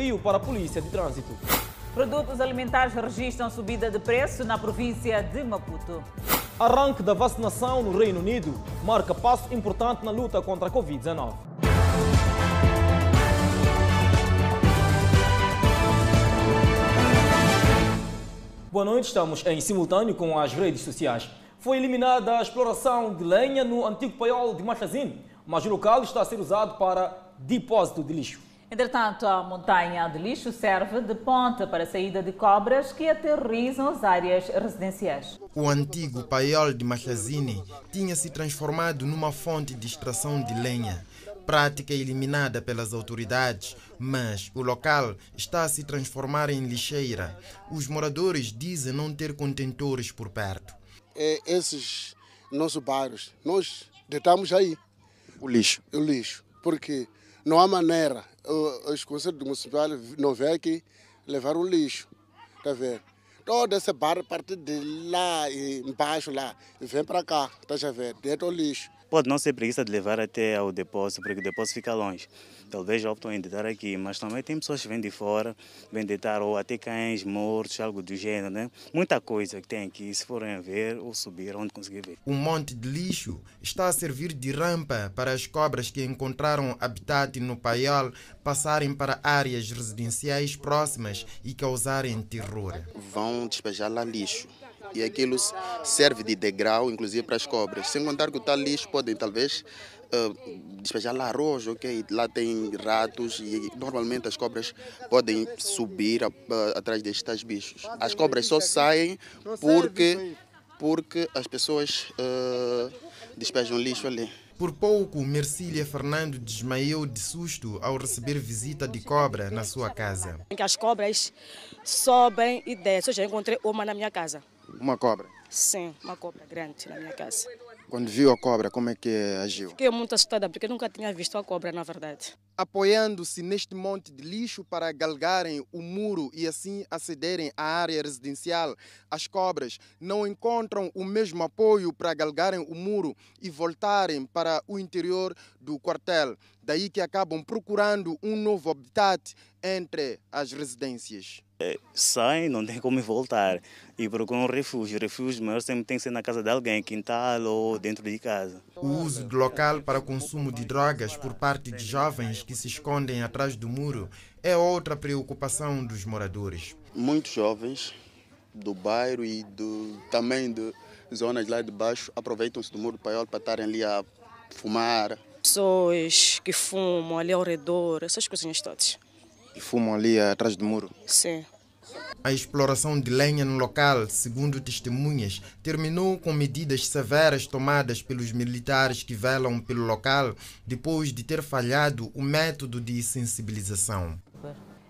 desafio para a Polícia de Trânsito. Produtos alimentares registram subida de preço na província de Maputo. Arranque da vacinação no Reino Unido marca passo importante na luta contra a Covid-19. Boa noite, estamos em simultâneo com as redes sociais. Foi eliminada a exploração de lenha no antigo paiol de Machazine, mas o local está a ser usado para depósito de lixo. Entretanto, a montanha de lixo serve de ponte para a saída de cobras que aterrizam as áreas residenciais. O antigo paiol de Machazine tinha se transformado numa fonte de extração de lenha, prática eliminada pelas autoridades, mas o local está a se transformar em lixeira. Os moradores dizem não ter contentores por perto. É, esses nossos bairros, nós deitamos aí o lixo. O lixo, porque não há maneira os conselhos municipais não vêm aqui levar o lixo, tá vendo? Toda essa barra parte de lá embaixo lá vem para cá, tá já vendo? Dentro do lixo. Pode não ser preguiça de levar até ao depósito, porque o depósito fica longe. Talvez optam em deitar aqui, mas também tem pessoas que vêm de fora, vêm deitar ou até cães mortos, algo do gênero, né? Muita coisa que tem aqui, se forem ver ou subir, onde conseguir ver. Um monte de lixo está a servir de rampa para as cobras que encontraram habitat no paiol passarem para áreas residenciais próximas e causarem terror. Vão despejar lá lixo e aquilo serve de degrau, inclusive para as cobras. Sem contar que o tal lixo podem talvez uh, despejar lá arroz, ok? Lá tem ratos e normalmente as cobras podem subir uh, atrás destes bichos. As cobras só saem porque, porque as pessoas uh, despejam lixo ali. Por pouco, Mercília Fernando desmaiou de susto ao receber visita de cobra na sua casa. As cobras sobem e descem. Eu já encontrei uma na minha casa. Uma cobra? Sim, uma cobra grande na minha casa. Quando viu a cobra, como é que agiu? Fiquei muito assustada porque nunca tinha visto a cobra, na verdade. Apoiando-se neste monte de lixo para galgarem o muro e assim acederem à área residencial, as cobras não encontram o mesmo apoio para galgarem o muro e voltarem para o interior do quartel. Daí que acabam procurando um novo habitat entre as residências. É, saem, não tem como voltar e procuram um refúgio. O refúgio maior sempre tem que ser na casa de alguém, quintal ou dentro de casa. O uso do local para consumo de drogas por parte de jovens que se escondem atrás do muro é outra preocupação dos moradores. Muitos jovens do bairro e do, também de zonas lá de baixo aproveitam-se do muro do paiol para estarem ali a fumar. Pessoas que fumam ali ao redor, essas coisinhas todas. E fumam ali atrás do muro? Sim. A exploração de lenha no local, segundo testemunhas, terminou com medidas severas tomadas pelos militares que velam pelo local depois de ter falhado o método de sensibilização.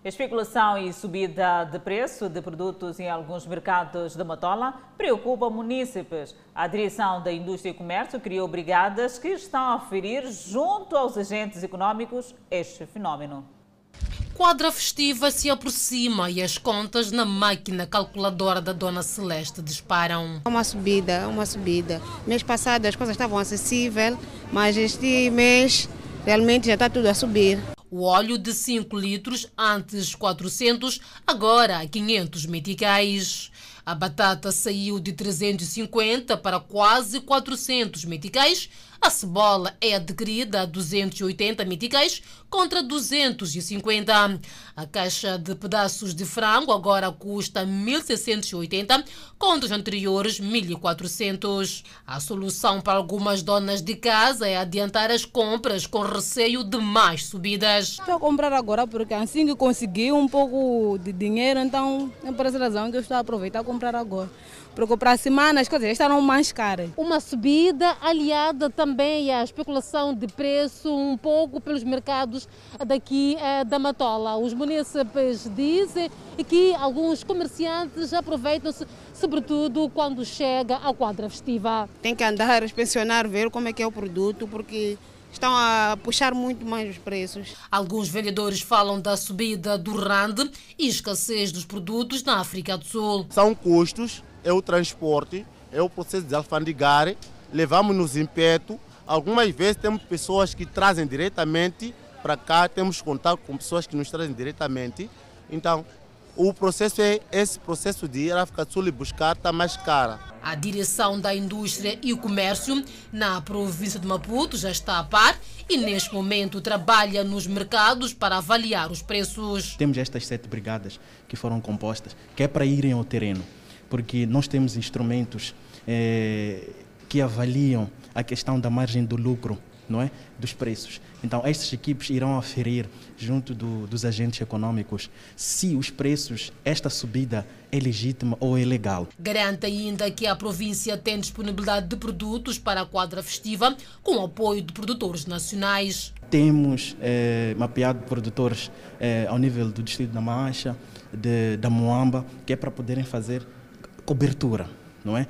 Especulação e subida de preço de produtos em alguns mercados de Matola preocupa munícipes. A direção da Indústria e Comércio criou brigadas que estão a ferir junto aos agentes econômicos este fenômeno quadra festiva se aproxima e as contas na máquina calculadora da Dona Celeste disparam. Uma subida, uma subida. Mês passado as coisas estavam acessíveis, mas este mês realmente já está tudo a subir. O óleo de 5 litros, antes 400, agora 500 meticais. A batata saiu de 350 para quase 400 meticais a cebola é adquirida a 280 meticais contra 250. A caixa de pedaços de frango agora custa 1.680 contra os anteriores 1.400. A solução para algumas donas de casa é adiantar as compras com receio de mais subidas. Estou a comprar agora porque assim que consegui um pouco de dinheiro, então é por essa razão que eu estou a aproveitar a comprar agora porque para a semana as coisas estarão mais caras. Uma subida aliada também à especulação de preço um pouco pelos mercados daqui eh, da Matola. Os munícipes dizem que alguns comerciantes aproveitam-se, sobretudo quando chega a quadra festiva. Tem que andar a inspecionar, ver como é que é o produto, porque estão a puxar muito mais os preços. Alguns vendedores falam da subida do rand e escassez dos produtos na África do Sul. São custos é o transporte, é o processo de alfandegar, levamos-nos em peto. Algumas vezes temos pessoas que trazem diretamente para cá, temos contato com pessoas que nos trazem diretamente. Então, o processo é esse processo de ir à África do Sul e buscar está mais cara. A direção da indústria e o comércio na província de Maputo já está a par e neste momento trabalha nos mercados para avaliar os preços. Temos estas sete brigadas que foram compostas, que é para irem ao terreno, porque nós temos instrumentos eh, que avaliam a questão da margem do lucro, não é, dos preços. Então, estas equipes irão aferir junto do, dos agentes econômicos se os preços, esta subida é legítima ou é legal. Garante ainda que a província tem disponibilidade de produtos para a quadra festiva, com o apoio de produtores nacionais. Temos eh, mapeado produtores eh, ao nível do distrito da Mancha, de, da Moamba, que é para poderem fazer cobertura, não é?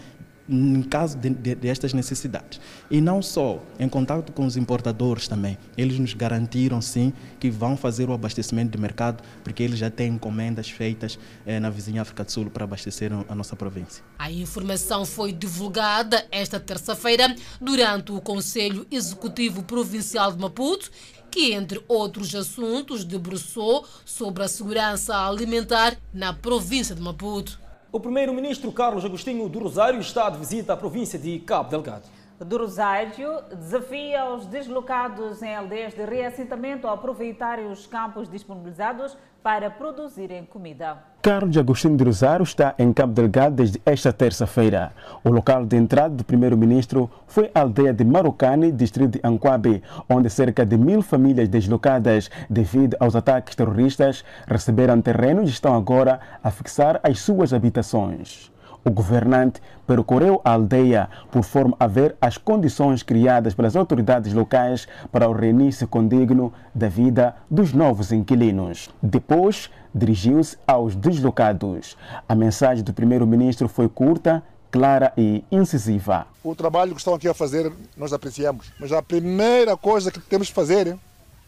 em caso de, de, destas necessidades. E não só, em contato com os importadores também, eles nos garantiram sim que vão fazer o abastecimento de mercado, porque eles já têm encomendas feitas eh, na vizinha África do Sul para abastecer a nossa província. A informação foi divulgada esta terça-feira durante o Conselho Executivo Provincial de Maputo que, entre outros assuntos, debruçou sobre a segurança alimentar na província de Maputo. O primeiro-ministro Carlos Agostinho do Rosário está de visita à província de Cabo Delgado. Do Rosário desafia os deslocados em aldeias de reassentamento a aproveitarem os campos disponibilizados para produzirem comida. Carlos Agostinho de Rosário está em Cabo Delgado desde esta terça-feira. O local de entrada do primeiro-ministro foi a aldeia de Marocane, distrito de Anquabe, onde cerca de mil famílias deslocadas devido aos ataques terroristas receberam terrenos e estão agora a fixar as suas habitações. O governante percorreu a aldeia por forma a ver as condições criadas pelas autoridades locais para o reinício condigno da vida dos novos inquilinos. Depois, dirigiu-se aos deslocados. A mensagem do primeiro-ministro foi curta, clara e incisiva. O trabalho que estão aqui a fazer, nós apreciamos. Mas a primeira coisa que temos que fazer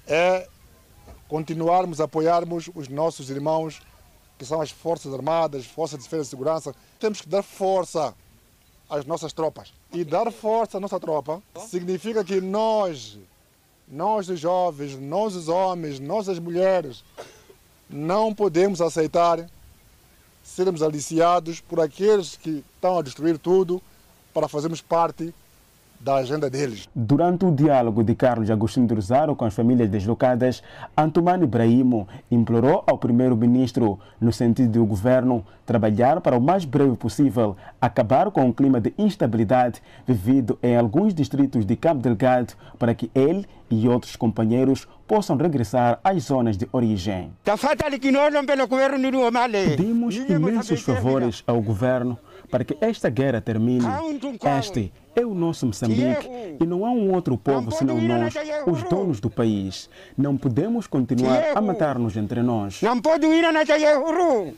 é continuarmos a apoiarmos os nossos irmãos que são as Forças Armadas, Forças de Defesa e Segurança. Temos que dar força às nossas tropas. E dar força à nossa tropa significa que nós, nós os jovens, nós os homens, nós as mulheres, não podemos aceitar sermos aliciados por aqueles que estão a destruir tudo para fazermos parte da agenda deles. Durante o diálogo de Carlos Agostinho de Rosário com as famílias deslocadas, Antumano Ibrahimo implorou ao primeiro-ministro, no sentido de o governo trabalhar para o mais breve possível acabar com o clima de instabilidade vivido em alguns distritos de Cabo Delgado para que ele e outros companheiros possam regressar às zonas de origem. Pedimos imensos favores ao governo para que esta guerra termine. Este é o nosso Moçambique e não há um outro povo senão nós, os donos do país. Não podemos continuar a matar-nos entre nós. Não pode ir na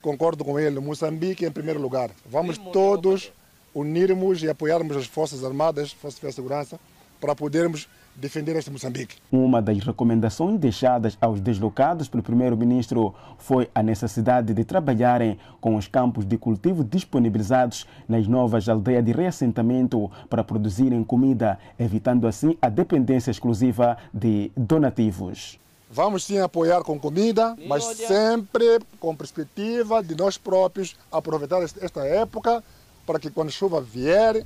Concordo com ele. Moçambique em primeiro lugar. Vamos todos unirmos e apoiarmos as Forças Armadas, Forças de Segurança, para podermos defender este Moçambique. Uma das recomendações deixadas aos deslocados pelo primeiro-ministro foi a necessidade de trabalharem com os campos de cultivo disponibilizados nas novas aldeias de reassentamento para produzirem comida, evitando assim a dependência exclusiva de donativos. Vamos sim apoiar com comida, mas sempre com perspectiva de nós próprios aproveitar esta época para que quando a chuva vier,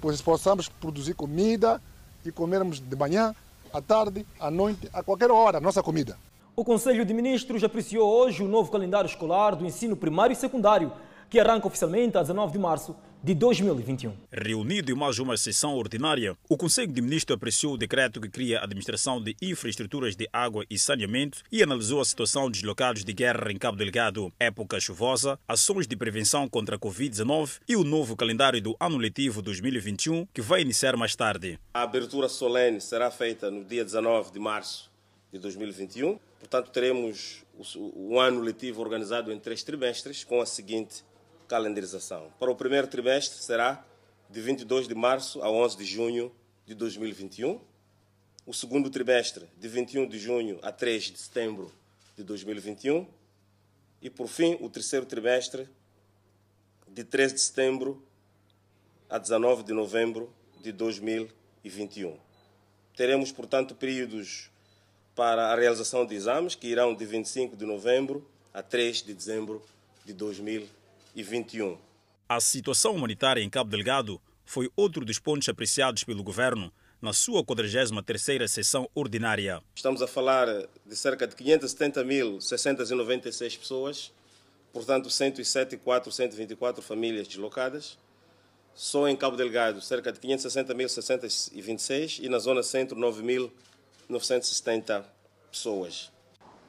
pois possamos produzir comida e comermos de manhã, à tarde, à noite, a qualquer hora, nossa comida. O Conselho de Ministros apreciou hoje o novo calendário escolar do ensino primário e secundário, que arranca oficialmente a 19 de março de 2021. Reunido em mais uma sessão ordinária, o Conselho de Ministros apreciou o decreto que cria a Administração de Infraestruturas de Água e Saneamento e analisou a situação dos locados de guerra em Cabo Delgado, época chuvosa, ações de prevenção contra a Covid-19 e o novo calendário do ano letivo 2021, que vai iniciar mais tarde. A abertura solene será feita no dia 19 de março de 2021. Portanto, teremos o ano letivo organizado em três trimestres, com a seguinte calendarização. Para o primeiro trimestre será de 22 de março a 11 de junho de 2021. O segundo trimestre, de 21 de junho a 3 de setembro de 2021. E, por fim, o terceiro trimestre, de 3 de setembro a 19 de novembro de 2021. Teremos, portanto, períodos para a realização de exames que irão de 25 de novembro a 3 de dezembro de 2021. A situação humanitária em Cabo Delgado foi outro dos pontos apreciados pelo governo na sua 43ª sessão ordinária. Estamos a falar de cerca de 570.696 pessoas, portanto 107.424 famílias deslocadas. Só em Cabo Delgado, cerca de 560.626 e na zona centro 9.970 pessoas.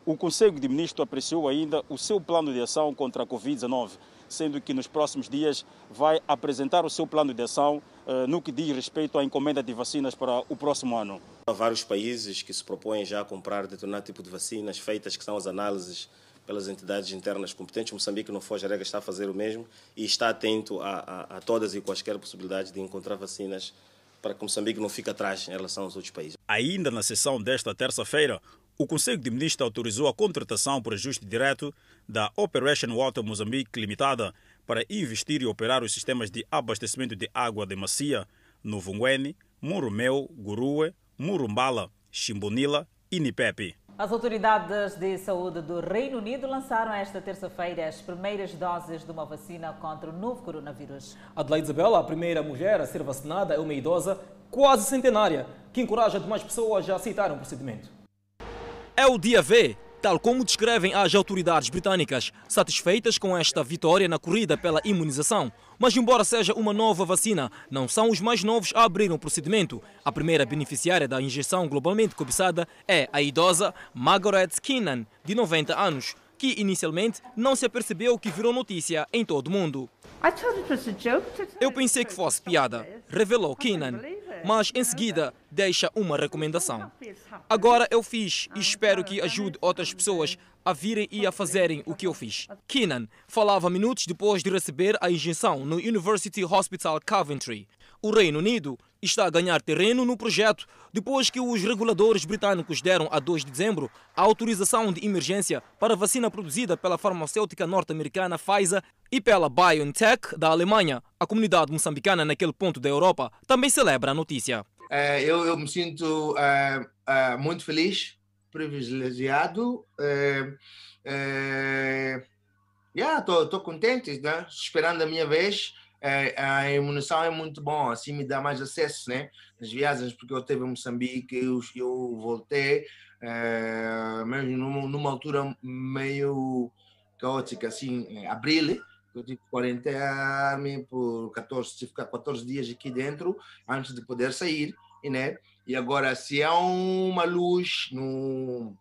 O Conselho de Ministros apreciou ainda o seu plano de ação contra a Covid-19, sendo que nos próximos dias vai apresentar o seu plano de ação uh, no que diz respeito à encomenda de vacinas para o próximo ano. Há vários países que se propõem já a comprar determinado tipo de vacinas, feitas que são as análises pelas entidades internas competentes. Moçambique não foge a regra, está a fazer o mesmo e está atento a, a, a todas e quaisquer possibilidades de encontrar vacinas para que Moçambique não fique atrás em relação aos outros países. Ainda na sessão desta terça-feira, o Conselho de Ministros autorizou a contratação por ajuste direto da Operation Water Moçambique Limitada para investir e operar os sistemas de abastecimento de água de Macia no Vunguene, Murumeu, Gurue, Murumbala, Chimbonila e Nipepe. As autoridades de saúde do Reino Unido lançaram esta terça-feira as primeiras doses de uma vacina contra o novo coronavírus. Adelaide Isabela, a primeira mulher a ser vacinada, é uma idosa quase centenária, que encoraja demais pessoas a aceitarem o procedimento. É o dia V, tal como descrevem as autoridades britânicas, satisfeitas com esta vitória na corrida pela imunização. Mas, embora seja uma nova vacina, não são os mais novos a abrir o procedimento. A primeira beneficiária da injeção globalmente cobiçada é a idosa Margaret Keenan, de 90 anos, que inicialmente não se apercebeu que virou notícia em todo o mundo. Eu pensei que fosse piada, revelou Keenan, mas em seguida deixa uma recomendação. Agora eu fiz e espero que ajude outras pessoas a virem e a fazerem o que eu fiz. Keenan falava minutos depois de receber a injeção no University Hospital Coventry. O Reino Unido está a ganhar terreno no projeto depois que os reguladores britânicos deram a 2 de dezembro a autorização de emergência para a vacina produzida pela farmacêutica norte-americana Pfizer e pela BioNTech da Alemanha. A comunidade moçambicana naquele ponto da Europa também celebra a notícia. É, eu, eu, me sinto é, é, muito feliz, privilegiado. Estou contente, né? esperando a minha vez é, a imunização é muito bom, assim me dá mais acesso, né? Nas viagens, porque eu esteve em Moçambique, eu, eu voltei, é, mesmo numa, numa, altura meio caótica, assim, abril, eu tive que quarentenar-me por 14, tive que ficar 14 dias aqui dentro antes de poder sair, né? E agora, se há uma luz no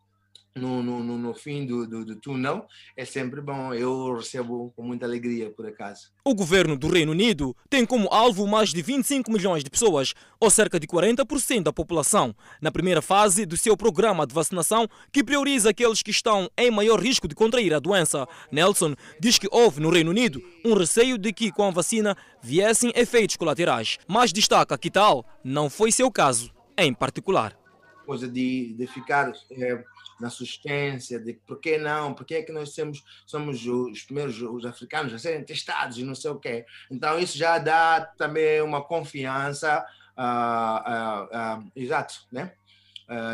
no, no, no, fim do, do, do, túnel, é sempre bom. Eu recebo com muita alegria, por acaso. O governo do Reino Unido tem como alvo mais de 25 milhões de pessoas, ou cerca de 40% da população, na primeira fase do seu programa de vacinação, que prioriza aqueles que estão em maior risco de contrair a doença. Nelson diz que houve no Reino Unido um receio de que com a vacina viessem efeitos colaterais, mas destaca que tal não foi seu caso em particular. Coisa de, de ficar. É na substância, de por que não, por que é que nós somos, somos os primeiros os africanos a serem testados e não sei o quê. Então isso já dá também uma confiança, uh, uh, uh, exato, né?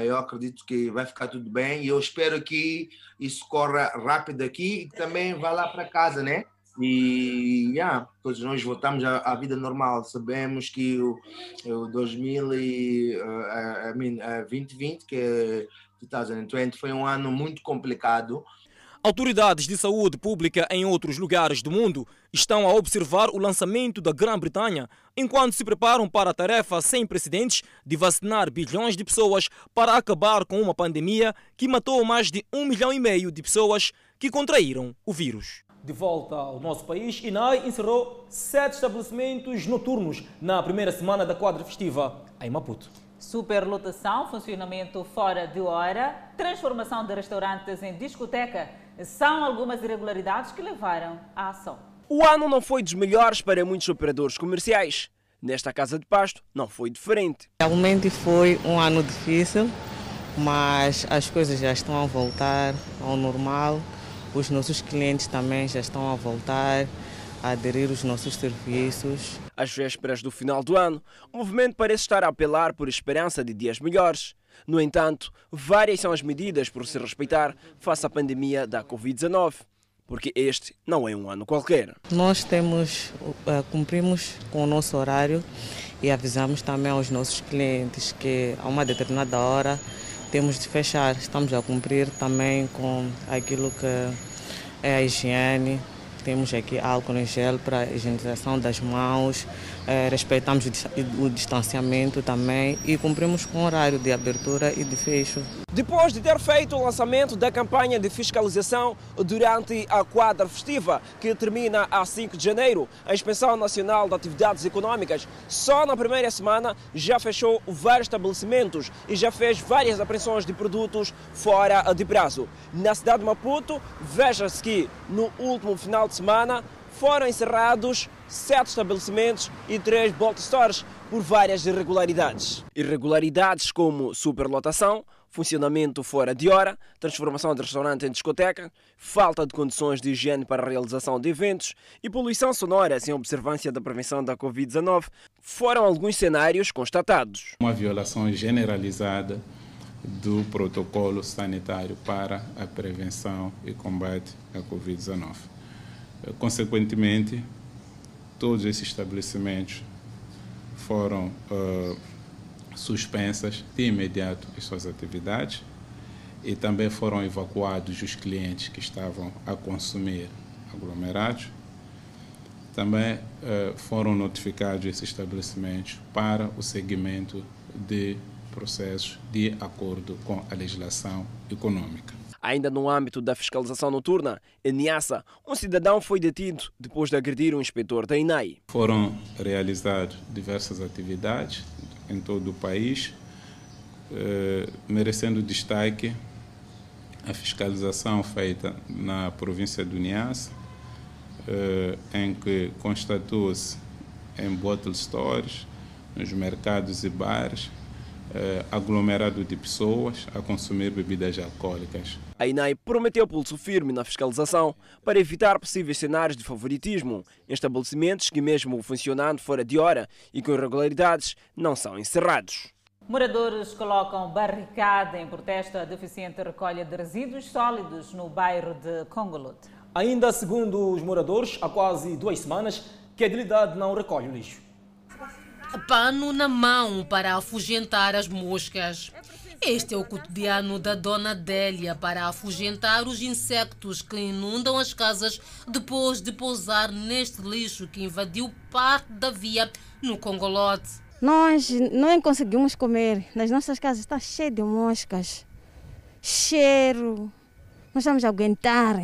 eu acredito que vai ficar tudo bem e eu espero que isso corra rápido aqui e também vá lá para casa, né? E yeah, todos nós voltamos à, à, vida normal. Sabemos que o, o 2000 e, uh, I mean, uh, 2020, que é 2020 foi um ano muito complicado. Autoridades de saúde pública em outros lugares do mundo estão a observar o lançamento da Grã-Bretanha enquanto se preparam para a tarefa sem precedentes de vacinar bilhões de pessoas para acabar com uma pandemia que matou mais de um milhão e meio de pessoas que contraíram o vírus. De volta ao nosso país, INAI encerrou sete estabelecimentos noturnos na primeira semana da quadra festiva em Maputo. Superlotação, funcionamento fora de hora, transformação de restaurantes em discoteca são algumas irregularidades que levaram à ação. O ano não foi dos melhores para muitos operadores comerciais. Nesta Casa de Pasto não foi diferente. Realmente foi um ano difícil, mas as coisas já estão a voltar ao normal. Os nossos clientes também já estão a voltar a aderir aos nossos serviços. Às vésperas do final do ano, o movimento parece estar a apelar por esperança de dias melhores. No entanto, várias são as medidas por se respeitar face à pandemia da Covid-19, porque este não é um ano qualquer. Nós temos, uh, cumprimos com o nosso horário e avisamos também aos nossos clientes que a uma determinada hora temos de fechar. Estamos a cumprir também com aquilo que é a higiene. Temos aqui álcool em gel para higienização das mãos, respeitamos o distanciamento também e cumprimos com o horário de abertura e de fecho. Depois de ter feito o lançamento da campanha de fiscalização durante a quadra festiva, que termina a 5 de janeiro, a Inspeção Nacional de Atividades Econômicas só na primeira semana já fechou vários estabelecimentos e já fez várias apreensões de produtos fora de prazo. Na cidade de Maputo, veja-se que no último final de semana foram encerrados sete estabelecimentos e três bolt stores por várias irregularidades. Irregularidades como superlotação, funcionamento fora de hora, transformação de restaurante em discoteca, falta de condições de higiene para a realização de eventos e poluição sonora sem observância da prevenção da Covid-19 foram alguns cenários constatados. Uma violação generalizada do protocolo sanitário para a prevenção e combate à Covid-19. Consequentemente, todos esses estabelecimentos foram uh, suspensas de imediato as suas atividades e também foram evacuados os clientes que estavam a consumir aglomerados. Também uh, foram notificados esses estabelecimentos para o seguimento de processos de acordo com a legislação econômica. Ainda no âmbito da fiscalização noturna, em Niassa, um cidadão foi detido depois de agredir um inspetor da INAI. Foram realizadas diversas atividades em todo o país, eh, merecendo destaque a fiscalização feita na província do Niassa, eh, em que constatou-se em bottle stores, nos mercados e bares, eh, aglomerado de pessoas a consumir bebidas alcoólicas. A INAI prometeu pulso firme na fiscalização para evitar possíveis cenários de favoritismo em estabelecimentos que, mesmo funcionando fora de hora e com irregularidades, não são encerrados. Moradores colocam barricada em protesto à deficiente recolha de resíduos sólidos no bairro de Congolote. Ainda segundo os moradores, há quase duas semanas que a idilidade não recolhe o lixo pano na mão para afugentar as moscas. Este é o cotidiano da Dona Délia para afugentar os insectos que inundam as casas depois de pousar neste lixo que invadiu parte da via no Congolote. Nós não conseguimos comer. Nas nossas casas está cheio de moscas. Cheiro. Nós estamos a aguentar.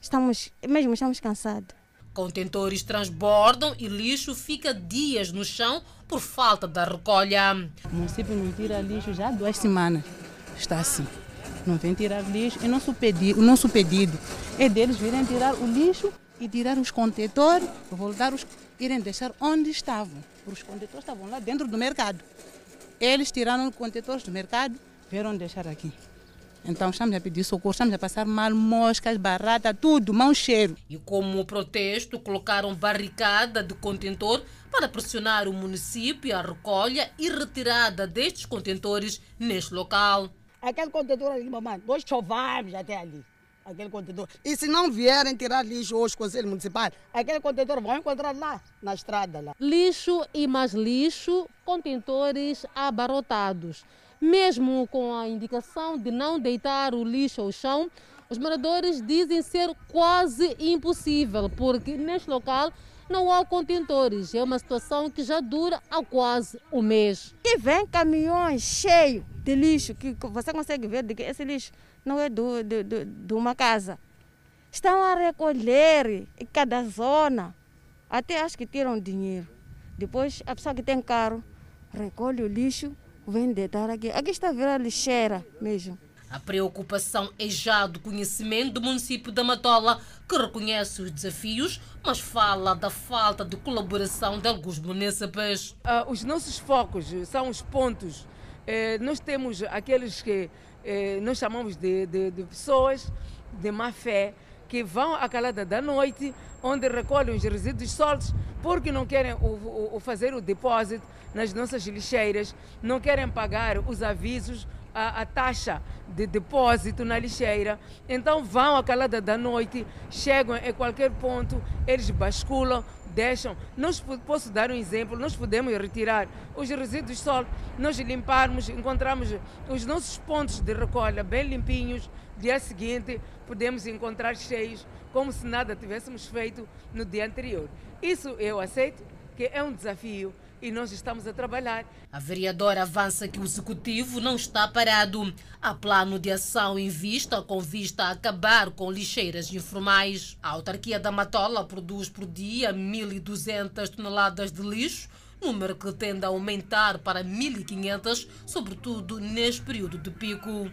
Estamos, mesmo estamos cansados. Contentores transbordam e lixo fica dias no chão por falta da recolha. O município não tira lixo já há duas semanas. Está assim. Não vem tirar lixo. E nosso pedido, o nosso pedido é deles virem tirar o lixo e tirar os contentores, voltar os, irem deixar onde estavam. Os contentores estavam lá dentro do mercado. Eles tiraram os contentores do mercado, vieram deixar aqui. Então estamos a pedir socorro, estamos a passar mal, moscas, barata, tudo, mau cheiro. E como protesto, colocaram barricada de contentor para pressionar o município a recolha e retirada destes contentores neste local. Aquele contentor ali, mamãe, nós chovamos até ali. Aquele contentor. E se não vierem tirar lixo hoje, Conselho Municipal, aquele contentor vão encontrar lá, na estrada. lá. Lixo e mais lixo, contentores abarrotados. Mesmo com a indicação de não deitar o lixo ao chão, os moradores dizem ser quase impossível, porque neste local não há contentores. É uma situação que já dura há quase um mês. E vem caminhões cheios de lixo, que você consegue ver que esse lixo não é do, de, uma casa. Estão a recolher em cada zona. Até acho que tiram dinheiro. Depois, a pessoa que tem carro recolhe o lixo vem deitar aqui. Aqui está a virar lixeira mesmo. A preocupação é já do conhecimento do município da Matola, que reconhece os desafios, mas fala da falta de colaboração de alguns municípios. Uh, os nossos focos são os pontos. Eh, nós temos aqueles que eh, nós chamamos de, de, de, pessoas de má fé, que vão à calada da noite, onde recolhem os resíduos sólidos, porque não querem o, o, fazer o depósito nas nossas lixeiras, não querem pagar os avisos a, a, taxa de depósito na lixeira. Então vão à calada da noite, chegam em qualquer ponto, eles basculam, deixam. Nós posso dar um exemplo, nós podemos retirar os resíduos sólidos, nós limparmos, encontramos os nossos pontos de recolha bem limpinhos, dia seguinte podemos encontrar cheios, como se nada tivéssemos feito no dia anterior. Isso eu aceito que é um desafio e nós estamos a trabalhar. A vereadora avança que o executivo não está parado. Há plano de ação em vista com vista a acabar com lixeiras informais. A autarquia da Matola produz por dia 1.200 toneladas de lixo, número que tende a aumentar para 1.500, sobretudo neste período de pico.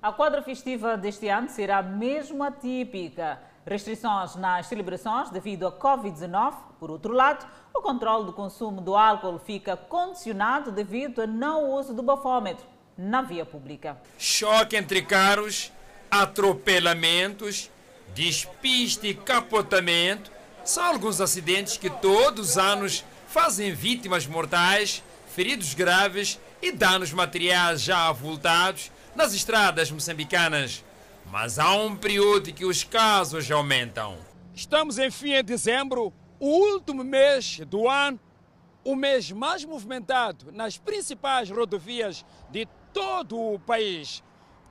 A quadra festiva deste ano será mesmo atípica. Restrições nas celebrações devido à Covid-19. Por outro lado, o controle do consumo do álcool fica condicionado devido ao não uso do bafômetro na via pública. Choque entre carros, atropelamentos, despiste e capotamento são alguns acidentes que todos os anos fazem vítimas mortais, feridos graves e danos materiais já avultados nas estradas moçambicanas. Mas há um período que os casos aumentam. Estamos em fim de dezembro, o último mês do ano, o mês mais movimentado nas principais rodovias de todo o país.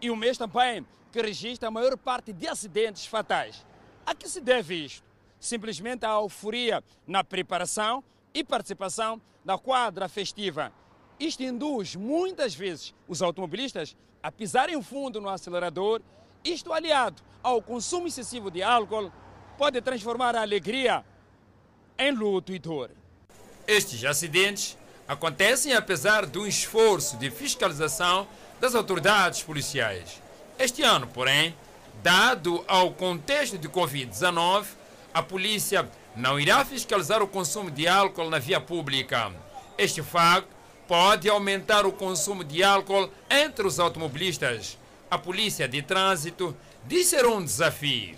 E o mês também que registra a maior parte de acidentes fatais. A que se deve isto? Simplesmente a euforia na preparação e participação da quadra festiva. Isto induz muitas vezes os automobilistas a pisarem fundo no acelerador isto aliado ao consumo excessivo de álcool pode transformar a alegria em luto e dor. Estes acidentes acontecem apesar do esforço de fiscalização das autoridades policiais. Este ano, porém, dado ao contexto de Covid-19, a polícia não irá fiscalizar o consumo de álcool na via pública. Este facto pode aumentar o consumo de álcool entre os automobilistas a polícia de trânsito diz ser um desafio.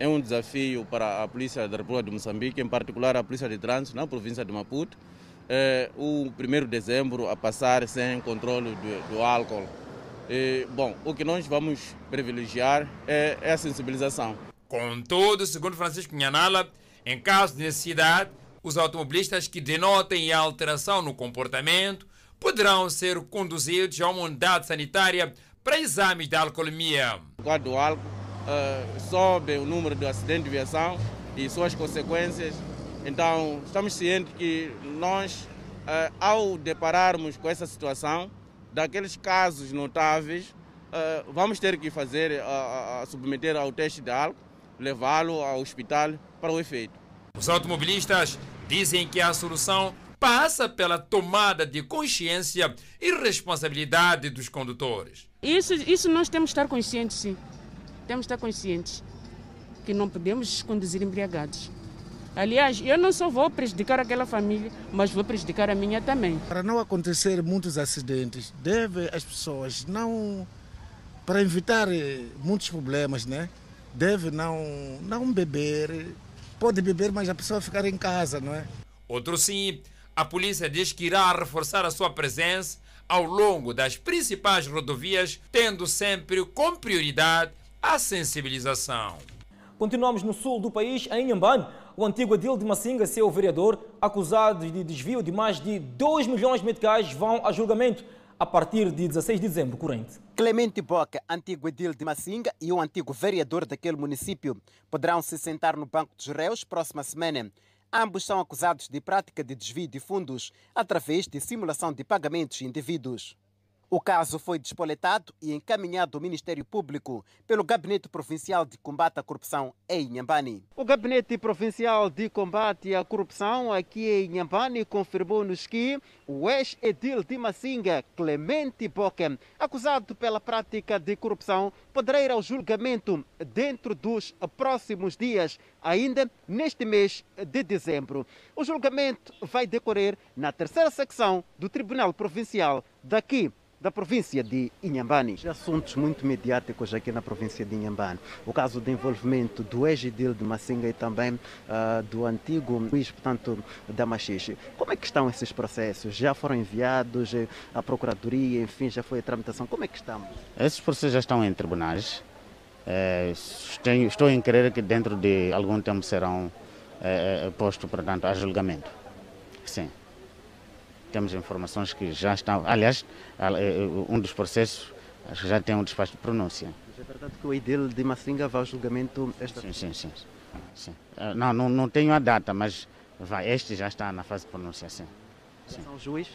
É um desafio para a polícia da República de Moçambique, em particular a polícia de trânsito na província de Maputo, é, o 1 de dezembro a passar sem controle do, do álcool. E, bom, o que nós vamos privilegiar é, é a sensibilização. Contudo, segundo Francisco Nhanala, em caso de necessidade, os automobilistas que denotem alteração no comportamento poderão ser conduzidos a uma unidade sanitária para exames de alcoolemia. Quando o álcool uh, sobe o número de acidentes de viação e suas consequências, então estamos cientes que nós, uh, ao depararmos com essa situação, daqueles casos notáveis, uh, vamos ter que fazer, uh, submeter ao teste de álcool, levá-lo ao hospital para o efeito. Os automobilistas dizem que a solução passa pela tomada de consciência e responsabilidade dos condutores. Isso, isso nós temos que estar conscientes, sim. Temos que estar conscientes que não podemos conduzir embriagados. Aliás, eu não só vou prejudicar aquela família, mas vou prejudicar a minha também. Para não acontecer muitos acidentes, deve as pessoas não para evitar eh, muitos problemas, né? Deve não não beber, pode beber, mas a pessoa ficar em casa, não é? Outro sim, a polícia diz que irá reforçar a sua presença ao longo das principais rodovias, tendo sempre como prioridade a sensibilização. Continuamos no sul do país, em Inhambane. O antigo Adil de Massinga, seu vereador, acusado de desvio de mais de 2 milhões de meticais, vão a julgamento a partir de 16 de dezembro corrente. Clemente Boca, antigo edil de Massinga e o antigo vereador daquele município, poderão se sentar no banco dos réus próxima semana. Ambos são acusados de prática de desvio de fundos através de simulação de pagamentos indevidos. O caso foi despoletado e encaminhado ao Ministério Público pelo Gabinete Provincial de Combate à Corrupção em Inhambane. O Gabinete Provincial de Combate à Corrupção aqui em Inhambane confirmou-nos que o ex-edil de Massinga, Clemente Boca, acusado pela prática de corrupção, poderá ir ao julgamento dentro dos próximos dias, ainda neste mês de dezembro. O julgamento vai decorrer na terceira secção do Tribunal Provincial daqui da província de Inhambane. Assuntos muito mediáticos aqui na província de Inhambane. O caso de envolvimento do ex-edil de Massinga e também uh, do antigo juiz, portanto, da Machixe. Como é que estão esses processos? Já foram enviados à Procuradoria, enfim, já foi a tramitação? Como é que estamos? Esses processos já estão em tribunais. É, estou em crer que dentro de algum tempo serão é, postos, portanto, a julgamento. Sim temos informações que já estão. Aliás, eh, um dos processos já tem um despacho de pronúncia. Mas é verdade que o Idil de Massinga vai ao julgamento esta Sim, sim, sim. sim. Eh, não, não, não tenho a data, mas vai, este já está na fase de pronúncia, sim. sim. O juiz?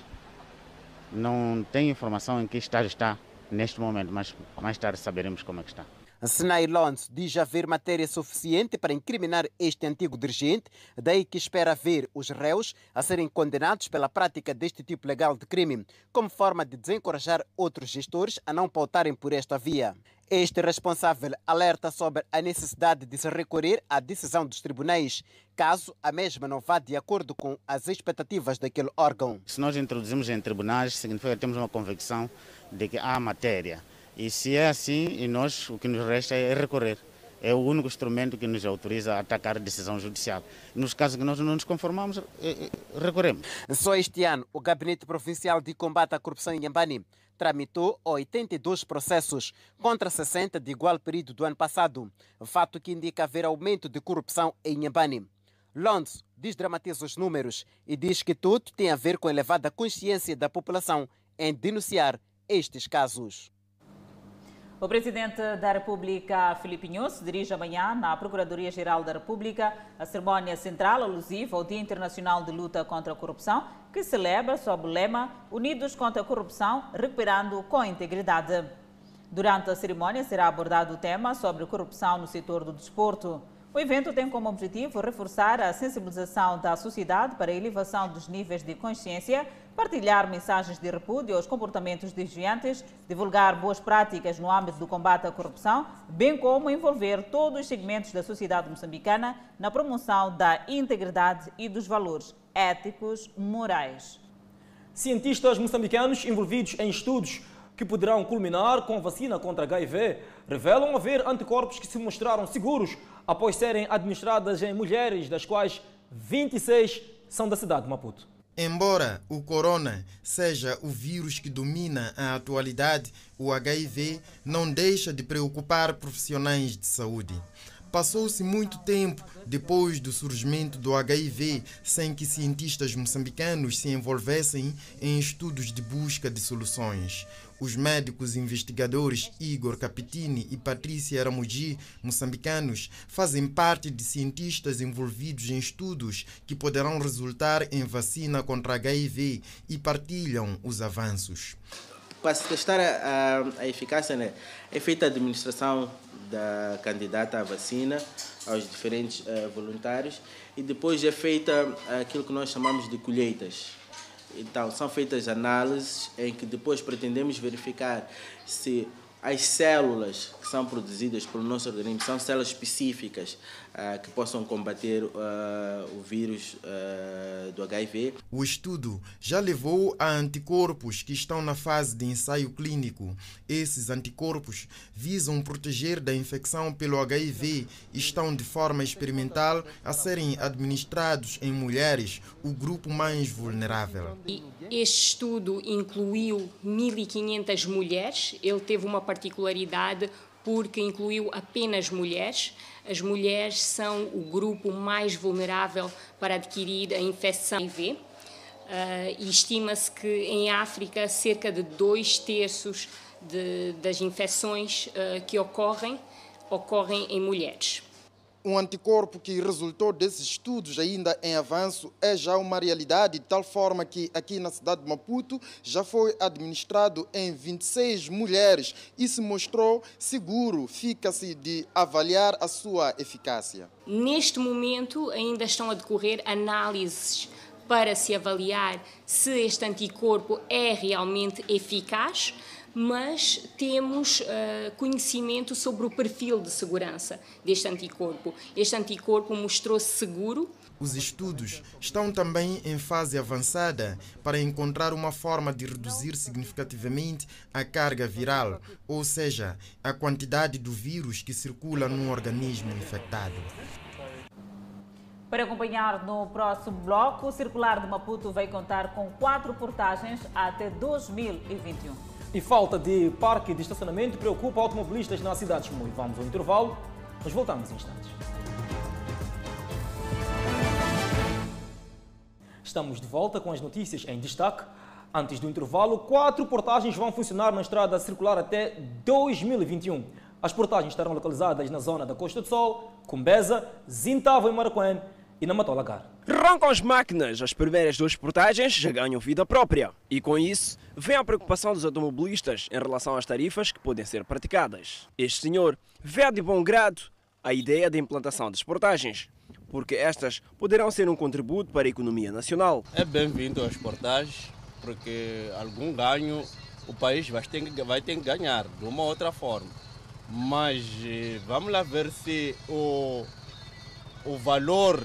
Não tenho informação em que estágio está neste momento, mas mais tarde saberemos como é que está. Senai Lons diz haver matéria suficiente para incriminar este antigo dirigente, daí que espera ver os réus a serem condenados pela prática deste tipo legal de crime, como forma de desencorajar outros gestores a não pautarem por esta via. Este responsável alerta sobre a necessidade de se recorrer à decisão dos tribunais, caso a mesma não vá de acordo com as expectativas daquele órgão. Se nós introduzimos em tribunais, significa que temos uma convicção de que há matéria e se é assim, e nós, o que nos resta é recorrer. É o único instrumento que nos autoriza a atacar a decisão judicial. Nos casos que nós não nos conformamos, recorremos. Só este ano, o Gabinete Provincial de Combate à Corrupção em Yambani tramitou 82 processos, contra 60 de igual período do ano passado, fato que indica haver aumento de corrupção em Yambani. Londres desdramatiza os números e diz que tudo tem a ver com a elevada consciência da população em denunciar estes casos. O presidente da República, Filipe Nunes, dirige amanhã na Procuradoria-Geral da República a cerimónia central alusiva ao Dia Internacional de Luta contra a Corrupção, que celebra sob o lema Unidos contra a Corrupção, recuperando com integridade. Durante a cerimónia será abordado o tema sobre corrupção no setor do desporto. O evento tem como objetivo reforçar a sensibilização da sociedade para a elevação dos níveis de consciência, partilhar mensagens de repúdio aos comportamentos desviantes, divulgar boas práticas no âmbito do combate à corrupção, bem como envolver todos os segmentos da sociedade moçambicana na promoção da integridade e dos valores éticos morais. Cientistas moçambicanos envolvidos em estudos que poderão culminar com a vacina contra HIV, revelam haver anticorpos que se mostraram seguros após serem administradas em mulheres, das quais 26 são da cidade de Maputo. Embora o corona seja o vírus que domina a atualidade, o HIV não deixa de preocupar profissionais de saúde. Passou-se muito tempo depois do surgimento do HIV sem que cientistas moçambicanos se envolvessem em estudos de busca de soluções. Os médicos investigadores Igor Capitini e Patrícia Aramuji, moçambicanos, fazem parte de cientistas envolvidos em estudos que poderão resultar em vacina contra HIV e partilham os avanços. Para se testar a, a, a eficácia, né, é feita a administração da candidata à vacina aos diferentes uh, voluntários e depois é feita aquilo que nós chamamos de colheitas. Então, são feitas análises em que depois pretendemos verificar se as células que são produzidas pelo nosso organismo são células específicas uh, que possam combater uh, o vírus uh, do HIV. O estudo já levou a anticorpos que estão na fase de ensaio clínico. Esses anticorpos visam proteger da infecção pelo HIV e estão de forma experimental a serem administrados em mulheres, o grupo mais vulnerável. Este estudo incluiu 1.500 mulheres. Ele teve uma particularidade porque incluiu apenas mulheres. As mulheres são o grupo mais vulnerável para adquirir a infecção HIV. Uh, e estima-se que em África cerca de dois terços de, das infecções uh, que ocorrem ocorrem em mulheres. Um anticorpo que resultou desses estudos ainda em avanço é já uma realidade, de tal forma que aqui na cidade de Maputo já foi administrado em 26 mulheres e se mostrou seguro. Fica-se de avaliar a sua eficácia. Neste momento ainda estão a decorrer análises para se avaliar se este anticorpo é realmente eficaz mas temos uh, conhecimento sobre o perfil de segurança deste anticorpo. Este anticorpo mostrou-se seguro. Os estudos estão também em fase avançada para encontrar uma forma de reduzir significativamente a carga viral, ou seja, a quantidade do vírus que circula num organismo infectado. Para acompanhar no próximo bloco, o Circular de Maputo vai contar com quatro portagens até 2021. E falta de parque de estacionamento preocupa automobilistas na cidade de Chimoio. Vamos ao intervalo, nós voltamos em instantes. Estamos de volta com as notícias em destaque. Antes do intervalo, quatro portagens vão funcionar na estrada circular até 2021. As portagens estarão localizadas na zona da Costa do Sol, Cumbeza, Zintava e Maracuã e na Matolagar. Roncam as máquinas, as primeiras duas portagens já ganham vida própria. E com isso, vem a preocupação dos automobilistas em relação às tarifas que podem ser praticadas. Este senhor vê de bom grado a ideia da implantação das portagens, porque estas poderão ser um contributo para a economia nacional. É bem-vindo às portagens, porque algum ganho o país vai ter, vai ter que ganhar de uma ou outra forma. Mas eh, vamos lá ver se o, o valor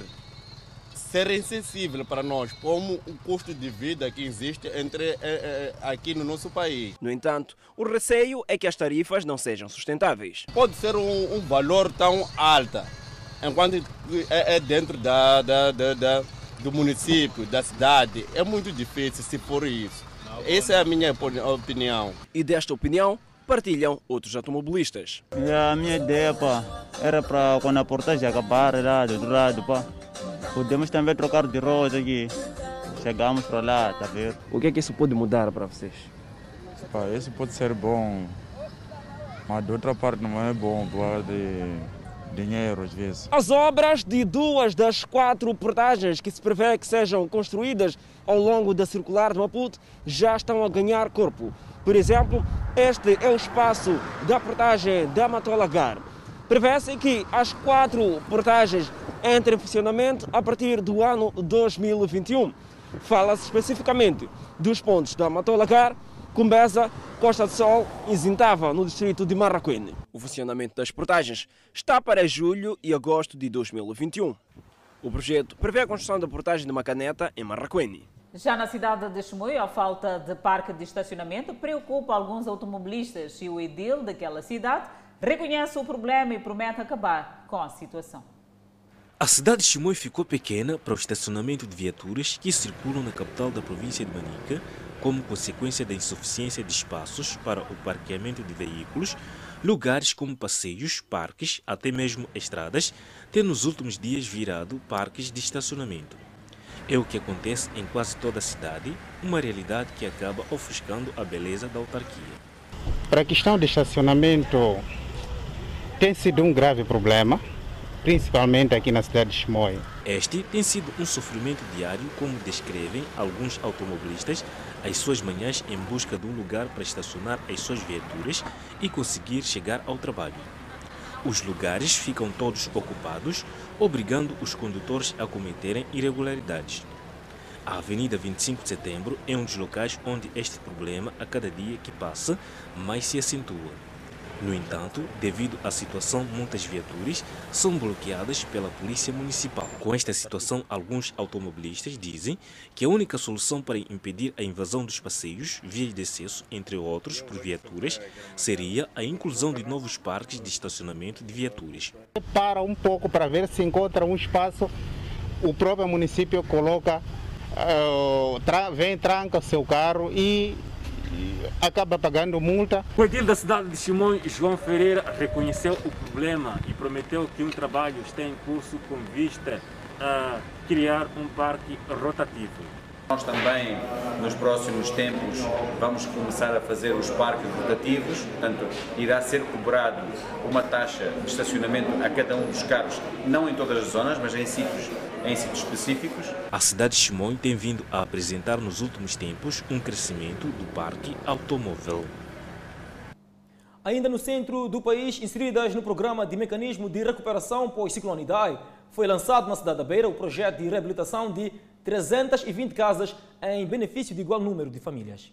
ser insensível para nós, como o custo de vida que existe entre, é, é, aqui no nosso país. No entanto, o receio é que as tarifas não sejam sustentáveis. Pode ser um, um valor tão alto, enquanto é, é dentro da, da, da, da, do município, da cidade, é muito difícil se for isso. Essa é a minha opinião. E desta opinião, partilham outros automobilistas. A minha ideia pá, era para quando a portagem acabar lá do outro lado, pá, podemos também trocar de roda aqui. Chegamos para lá, tá vendo? O que é que isso pode mudar para vocês? Pá, isso pode ser bom, mas de outra parte não é bom, pode dinheiro às vezes. As obras de duas das quatro portagens que se prevê que sejam construídas ao longo da circular de Maputo já estão a ganhar corpo. Por exemplo, este é o espaço da portagem da Matolagar. Prevê-se que as quatro portagens entrem em funcionamento a partir do ano 2021. Fala-se especificamente dos pontos da Matolagar, Cumbeza, Costa do Sol e Zintava, no distrito de Marraquene. O funcionamento das portagens está para julho e agosto de 2021. O projeto prevê a construção da portagem de Macaneta, em Marraquene. Já na cidade de Chimoio, a falta de parque de estacionamento preocupa alguns automobilistas e o edil daquela cidade reconhece o problema e promete acabar com a situação. A cidade de Chimoio ficou pequena para o estacionamento de viaturas que circulam na capital da província de Manica, como consequência da insuficiência de espaços para o parqueamento de veículos, lugares como passeios, parques, até mesmo estradas, têm nos últimos dias virado parques de estacionamento. É o que acontece em quase toda a cidade, uma realidade que acaba ofuscando a beleza da autarquia. Para a questão de estacionamento, tem sido um grave problema, principalmente aqui na cidade de Chimoio. Este tem sido um sofrimento diário, como descrevem alguns automobilistas, as suas manhãs em busca de um lugar para estacionar as suas viaturas e conseguir chegar ao trabalho. Os lugares ficam todos ocupados, obrigando os condutores a cometerem irregularidades. A Avenida 25 de Setembro é um dos locais onde este problema, a cada dia que passa, mais se acentua. No entanto, devido à situação, muitas viaturas são bloqueadas pela Polícia Municipal. Com esta situação, alguns automobilistas dizem que a única solução para impedir a invasão dos passeios, vias de acesso, entre outros, por viaturas, seria a inclusão de novos parques de estacionamento de viaturas. Para um pouco para ver se encontra um espaço, o próprio município coloca, uh, tra vem, tranca o seu carro e acaba pagando multa. O edil da cidade de Chimões, João Ferreira, reconheceu o problema e prometeu que um trabalho está em curso com vista a criar um parque rotativo. Nós também, nos próximos tempos, vamos começar a fazer os parques rotativos, portanto, irá ser cobrado uma taxa de estacionamento a cada um dos carros, não em todas as zonas, mas em sítios em sítios específicos. A cidade de Chimoio tem vindo a apresentar nos últimos tempos um crescimento do parque automóvel. Ainda no centro do país, inseridas no programa de mecanismo de recuperação pós-ciclone Idai, foi lançado na cidade da Beira o projeto de reabilitação de 320 casas em benefício de igual número de famílias.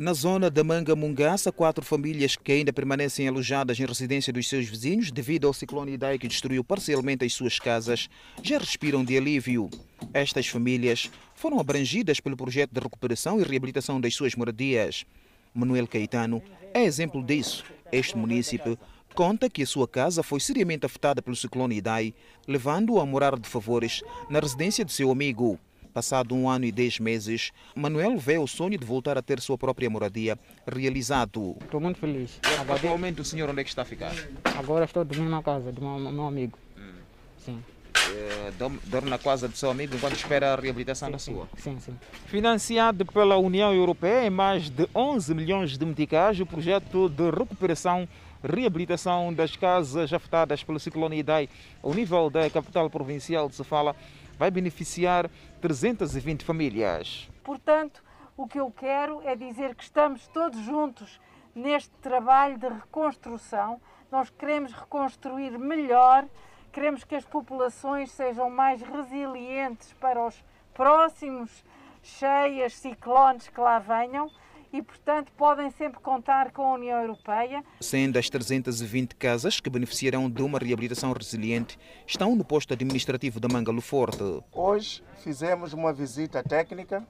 Na zona da Manga Mungaça, quatro famílias que ainda permanecem alojadas em residência dos seus vizinhos devido ao ciclone Idai que destruiu parcialmente as suas casas, já respiram de alívio. Estas famílias foram abrangidas pelo projeto de recuperação e reabilitação das suas moradias. Manuel Caetano é exemplo disso. Este município conta que a sua casa foi seriamente afetada pelo ciclone Idai, levando-o a morar de favores na residência de seu amigo. Passado um ano e dez meses, Manuel vê o sonho de voltar a ter sua própria moradia realizado. Estou muito feliz. Agora, Atualmente o senhor onde é que está a ficar? Agora estou dormindo na casa do meu, meu amigo. Hum. Sim. É, dorme na casa do seu amigo enquanto espera a reabilitação sim, da sua? Sim, sim. Financiado pela União Europeia em mais de 11 milhões de meticais, o projeto de recuperação reabilitação das casas afetadas pelo ciclone Idai ao nível da capital provincial de Sofala vai beneficiar 320 famílias. Portanto, o que eu quero é dizer que estamos todos juntos neste trabalho de reconstrução. Nós queremos reconstruir melhor, queremos que as populações sejam mais resilientes para os próximos cheias, ciclones que lá venham e, portanto, podem sempre contar com a União Europeia. Sendo as 320 casas que beneficiarão de uma reabilitação resiliente, estão no posto administrativo da Mangalo Forte. Hoje fizemos uma visita técnica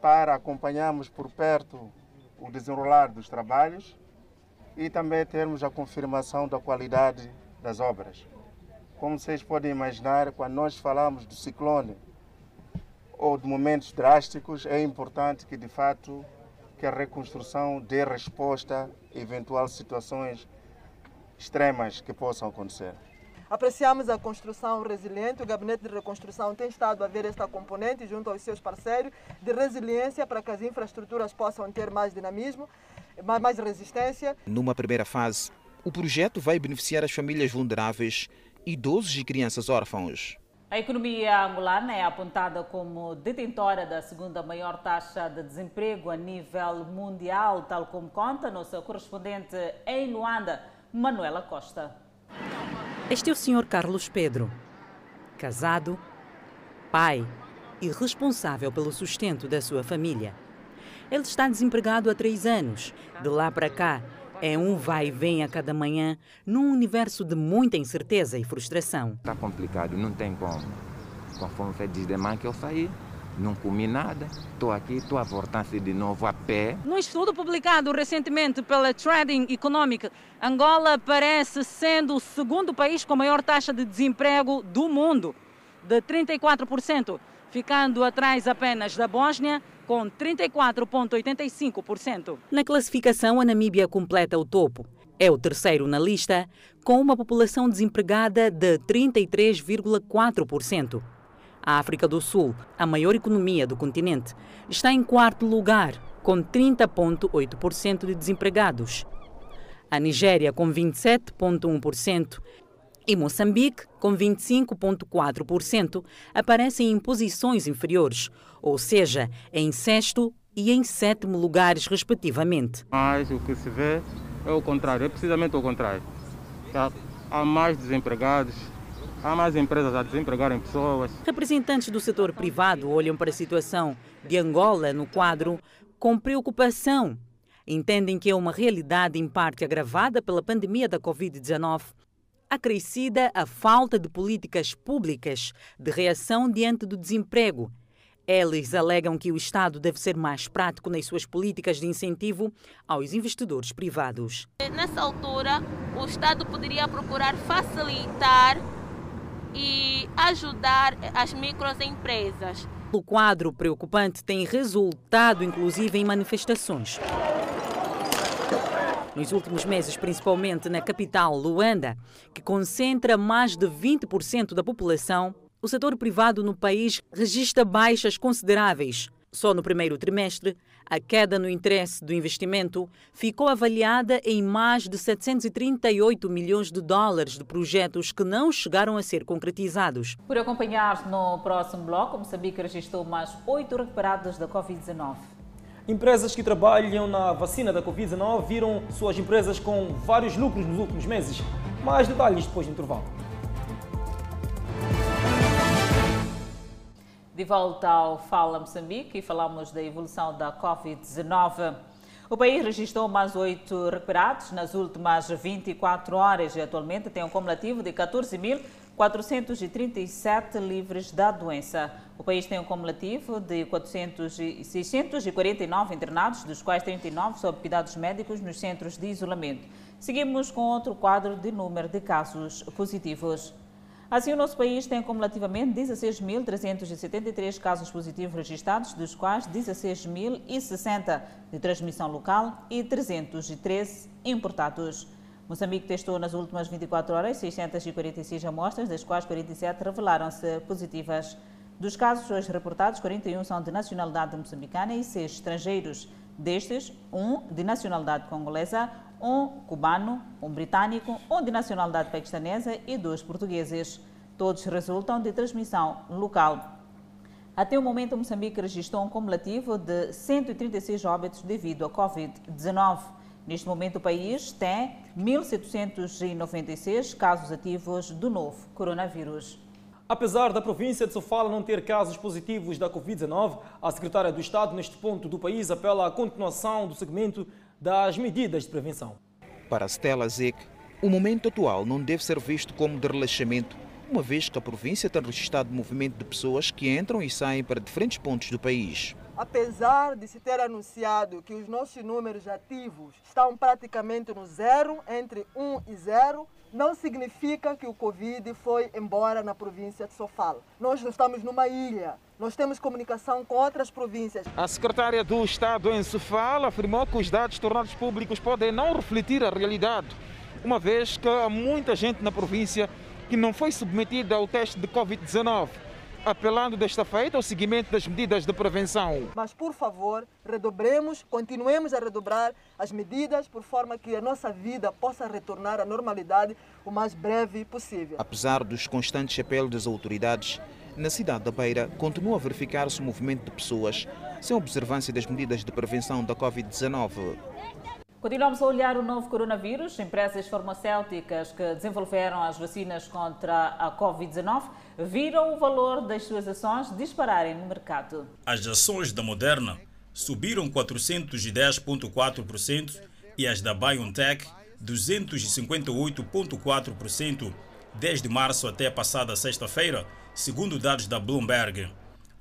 para acompanharmos por perto o desenrolar dos trabalhos e também termos a confirmação da qualidade das obras. Como vocês podem imaginar, quando nós falamos do ciclone ou de momentos drásticos, é importante que de fato que a reconstrução dê resposta a eventuais situações extremas que possam acontecer. Apreciamos a construção resiliente, o Gabinete de Reconstrução tem estado a ver esta componente junto aos seus parceiros de resiliência para que as infraestruturas possam ter mais dinamismo, mais resistência. Numa primeira fase, o projeto vai beneficiar as famílias vulneráveis, idosos e crianças órfãos. A economia angolana é apontada como detentora da segunda maior taxa de desemprego a nível mundial, tal como conta nossa correspondente em Luanda, Manuela Costa. Este é o Sr. Carlos Pedro, casado, pai e responsável pelo sustento da sua família. Ele está desempregado há três anos. De lá para cá, é um vai e vem a cada manhã, num universo de muita incerteza e frustração. Está complicado, não tem como. Conforme foi diz de manhã que eu saí, não comi nada, estou aqui, estou a voltar-se de novo a pé. Num estudo publicado recentemente pela Trading Economic, Angola parece sendo o segundo país com maior taxa de desemprego do mundo, de 34%, ficando atrás apenas da Bósnia, com 34,85%. Na classificação, a Namíbia completa o topo. É o terceiro na lista, com uma população desempregada de 33,4%. A África do Sul, a maior economia do continente, está em quarto lugar, com 30,8% de desempregados. A Nigéria, com 27,1%, e Moçambique, com 25,4%, aparecem em posições inferiores, ou seja, em sexto e em sétimo lugares, respectivamente. Mas o que se vê é o contrário, é precisamente o contrário. Há mais desempregados, há mais empresas a desempregarem pessoas. Representantes do setor privado olham para a situação de Angola no quadro com preocupação. Entendem que é uma realidade em parte agravada pela pandemia da Covid-19 acrescida a falta de políticas públicas de reação diante do desemprego. Eles alegam que o Estado deve ser mais prático nas suas políticas de incentivo aos investidores privados. Nessa altura, o Estado poderia procurar facilitar e ajudar as microempresas. O quadro preocupante tem resultado, inclusive, em manifestações. Nos últimos meses, principalmente na capital, Luanda, que concentra mais de 20% da população, o setor privado no país registra baixas consideráveis. Só no primeiro trimestre, a queda no interesse do investimento ficou avaliada em mais de 738 milhões de dólares de projetos que não chegaram a ser concretizados. Por acompanhar no próximo bloco, Moçambique registrou mais oito recuperados da Covid-19. Empresas que trabalham na vacina da Covid-19 viram suas empresas com vários lucros nos últimos meses. Mais detalhes depois do intervalo. De volta ao Fala Moçambique e falamos da evolução da Covid-19. O país registrou mais oito recuperados nas últimas 24 horas e atualmente tem um cumulativo de 14.437 livres da doença. O país tem um cumulativo de 400 649 internados, dos quais 39 sob cuidados médicos nos centros de isolamento. Seguimos com outro quadro de número de casos positivos. Assim, o nosso país tem acumulativamente 16.373 casos positivos registrados, dos quais 16.060 de transmissão local e 313 importados. Moçambique testou nas últimas 24 horas 646 amostras, das quais 47 revelaram-se positivas. Dos casos hoje reportados, 41 são de nacionalidade moçambicana e 6 estrangeiros. Destes, um de nacionalidade congolesa, um cubano, um britânico, um de nacionalidade paquistanesa e dois portugueses. Todos resultam de transmissão local. Até o momento, Moçambique registrou um cumulativo de 136 óbitos devido à Covid-19. Neste momento, o país tem 1.796 casos ativos do novo coronavírus. Apesar da província de Sofala não ter casos positivos da Covid-19, a secretária do Estado neste ponto do país apela à continuação do segmento das medidas de prevenção. Para Stella Zek, o momento atual não deve ser visto como de relaxamento, uma vez que a província tem registrado movimento de pessoas que entram e saem para diferentes pontos do país. Apesar de se ter anunciado que os nossos números ativos estão praticamente no zero, entre 1 e 0, não significa que o Covid foi embora na província de Sofala. Nós não estamos numa ilha, nós temos comunicação com outras províncias. A secretária do Estado em Sofala afirmou que os dados tornados públicos podem não refletir a realidade, uma vez que há muita gente na província que não foi submetida ao teste de Covid-19 apelando desta feita ao seguimento das medidas de prevenção. Mas, por favor, redobremos, continuemos a redobrar as medidas por forma que a nossa vida possa retornar à normalidade o mais breve possível. Apesar dos constantes apelos das autoridades, na cidade da Beira continua a verificar-se o movimento de pessoas sem observância das medidas de prevenção da Covid-19. Continuamos a olhar o novo coronavírus. Empresas farmacêuticas que desenvolveram as vacinas contra a Covid-19 viram o valor das suas ações dispararem no mercado. As ações da Moderna subiram 410,4% e as da BioNTech 258,4% desde março até a passada sexta-feira, segundo dados da Bloomberg.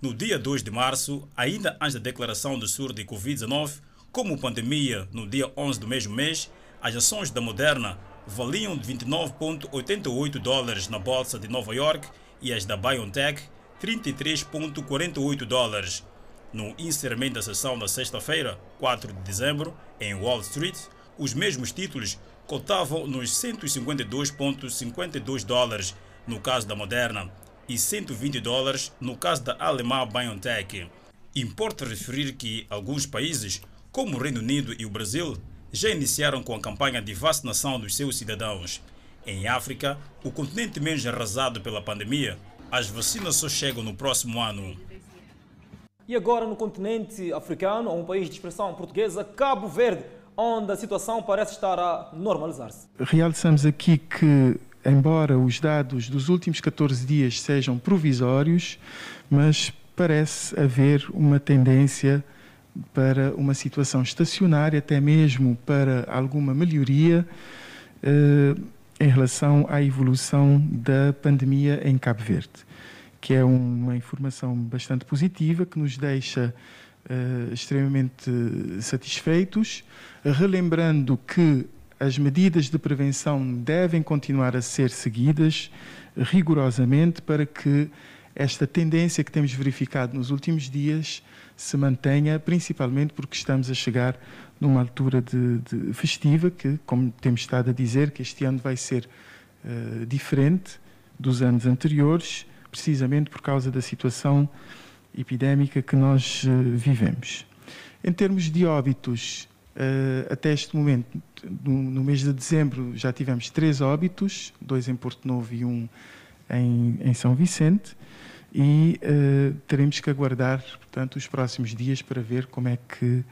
No dia 2 de março, ainda antes da declaração do surto de Covid-19, como pandemia, no dia 11 do mesmo mês, as ações da Moderna valiam 29,88 dólares na bolsa de Nova York e as da BioNTech 33,48 dólares. No encerramento da sessão da sexta-feira, 4 de dezembro, em Wall Street, os mesmos títulos cotavam nos 152,52 dólares no caso da Moderna e 120 dólares no caso da alemã BioNTech. Importa referir que alguns países como o Reino Unido e o Brasil, já iniciaram com a campanha de vacinação dos seus cidadãos. Em África, o continente menos arrasado pela pandemia, as vacinas só chegam no próximo ano. E agora no continente africano, um país de expressão portuguesa, Cabo Verde, onde a situação parece estar a normalizar-se. Realçamos aqui que, embora os dados dos últimos 14 dias sejam provisórios, mas parece haver uma tendência para uma situação estacionária, até mesmo para alguma melhoria eh, em relação à evolução da pandemia em Cabo Verde, que é uma informação bastante positiva que nos deixa eh, extremamente satisfeitos, relembrando que as medidas de prevenção devem continuar a ser seguidas rigorosamente para que esta tendência que temos verificado nos últimos dias se mantenha, principalmente porque estamos a chegar numa altura de, de festiva, que, como temos estado a dizer, que este ano vai ser uh, diferente dos anos anteriores, precisamente por causa da situação epidémica que nós uh, vivemos. Em termos de óbitos, uh, até este momento, no, no, mês de dezembro, já tivemos três óbitos, dois em Porto Novo e um em, em São Vicente e uh, teremos que aguardar, portanto, os próximos dias para ver como é que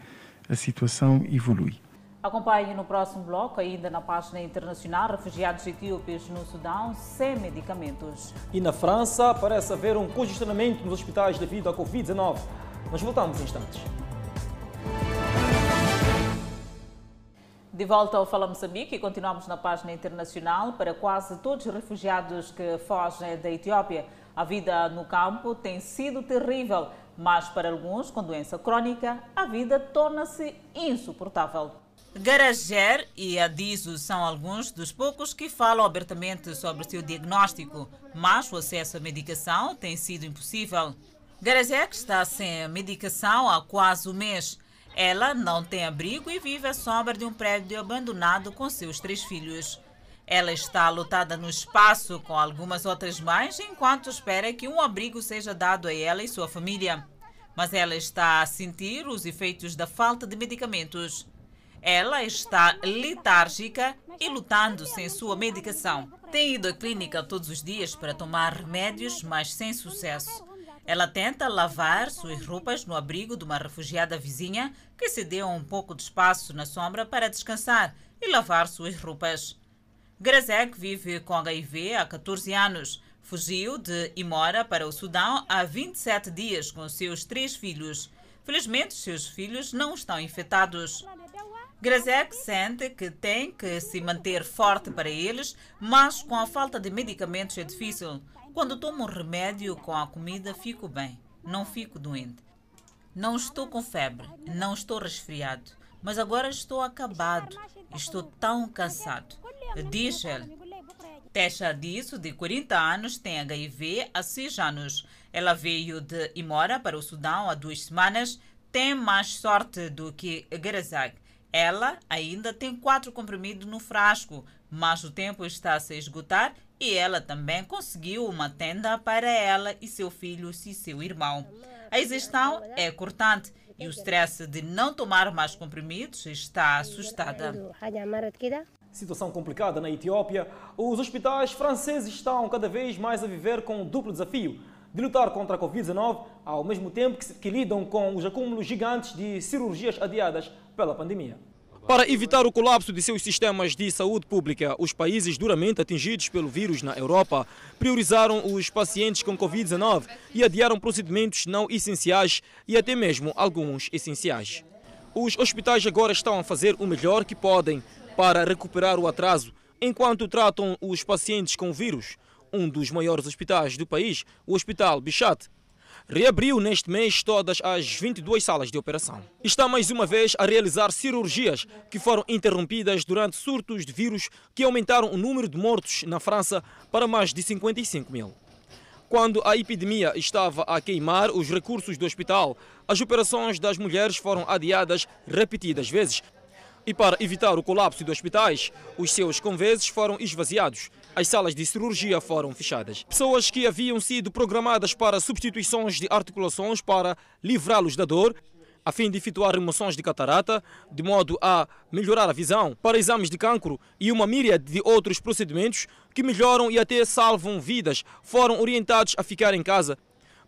a situação evolui. Acompanhe no próximo bloco, ainda na página internacional, refugiados etíopes no Sudão sem medicamentos. E na França parece haver um congestionamento nos hospitais devido à Covid-19. Nós voltamos em instantes. De volta ao Fala Moçambique e continuamos na página internacional. Para quase todos os refugiados que fogem da Etiópia, a vida no campo tem sido terrível, mas para alguns com doença crônica, a vida torna-se insuportável. Garager e Adiso são alguns dos poucos que falam abertamente sobre seu diagnóstico, mas o acesso à medicação tem sido impossível. Garager está sem medicação há quase um mês. Ela não tem abrigo e vive à sombra de um prédio abandonado com seus três filhos. Ela está lotada no espaço com algumas outras mães enquanto espera que um abrigo seja dado a ela e sua família. Mas ela está a sentir os efeitos da falta de medicamentos. Ela está letárgica e lutando sem sua medicação. Tem ido à clínica todos os dias para tomar remédios, mas sem sucesso. Ela tenta lavar suas roupas no abrigo de uma refugiada vizinha que se deu um pouco de espaço na sombra para descansar e lavar suas roupas. Grazek vive com HIV há 14 anos. Fugiu de Imora para o Sudão há 27 dias com seus três filhos. Felizmente, seus filhos não estão infectados. Grazek sente que tem que se manter forte para eles, mas com a falta de medicamentos é difícil. Quando tomo um remédio com a comida, fico bem. Não fico doente. Não estou com febre, não estou resfriado, mas agora estou acabado. Estou tão cansado. Diz ele. Tesha disso, de 40 anos, tem HIV há 6 anos. Ela veio de Imora para o Sudão há duas semanas. Tem mais sorte do que Gerazag. Ela ainda tem quatro comprimidos no frasco, mas o tempo está a se esgotar e ela também conseguiu uma tenda para ela e seu filho e seu irmão. A exaustão é cortante e o stress de não tomar mais comprimidos está assustada. Situação complicada na Etiópia. Os hospitais franceses estão cada vez mais a viver com um duplo desafio de lutar contra a Covid-19, ao mesmo tempo que, que lidam com os acúmulos gigantes de cirurgias adiadas pela pandemia. Para evitar o colapso de seus sistemas de saúde pública, os países duramente atingidos pelo vírus na Europa priorizaram os pacientes com Covid-19 e adiaram procedimentos não essenciais e até mesmo alguns essenciais. Os hospitais agora estão a fazer o melhor que podem para recuperar o atraso enquanto tratam os pacientes com vírus um dos maiores hospitais do país, o Hospital Bichat, reabriu neste mês todas as 22 salas de operação. Está mais uma vez a realizar cirurgias que foram interrompidas durante surtos de vírus que aumentaram o número de mortos na França para mais de 55 mil. Quando a epidemia estava a queimar os recursos do hospital, as operações das mulheres foram adiadas repetidas vezes. E para evitar o colapso dos hospitais, os seus conveses foram esvaziados as salas de cirurgia foram fechadas. Pessoas que haviam sido programadas para substituições de articulações para livrá-los da dor, a fim de efetuar remoções de catarata, de modo a melhorar a visão, para exames de cancro e uma míriade de outros procedimentos que melhoram e até salvam vidas, foram orientados a ficar em casa,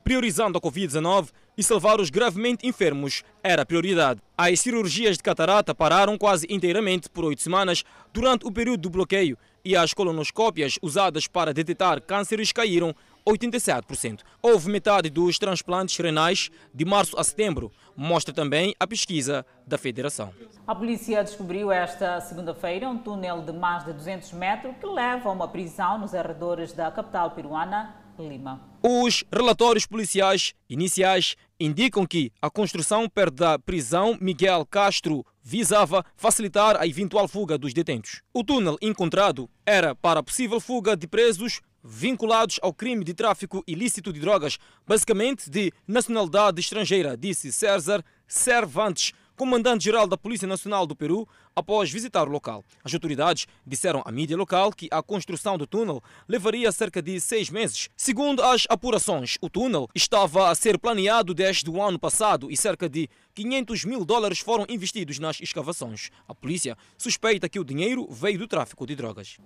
priorizando a Covid-19 e salvar os gravemente enfermos era prioridade. As cirurgias de catarata pararam quase inteiramente por oito semanas durante o período do bloqueio e as colonoscópias usadas para detectar cânceres caíram 87%. Houve metade dos transplantes renais de março a setembro, mostra também a pesquisa da Federação. A polícia descobriu esta segunda-feira um túnel de mais de 200 metros que leva a uma prisão nos arredores da capital peruana, Lima. Os relatórios policiais iniciais indicam que a construção perto da prisão Miguel Castro visava facilitar a eventual fuga dos detentos. O túnel encontrado era para possível fuga de presos vinculados ao crime de tráfico ilícito de drogas, basicamente de nacionalidade estrangeira, disse César Cervantes, comandante-geral da Polícia Nacional do Peru, após visitar o local. As autoridades disseram à mídia local que a construção do túnel levaria cerca de seis meses. Segundo as apurações, o túnel estava a ser planeado desde o ano passado e cerca de 500 mil dólares foram investidos nas escavações. A polícia suspeita que o dinheiro veio do tráfico de drogas.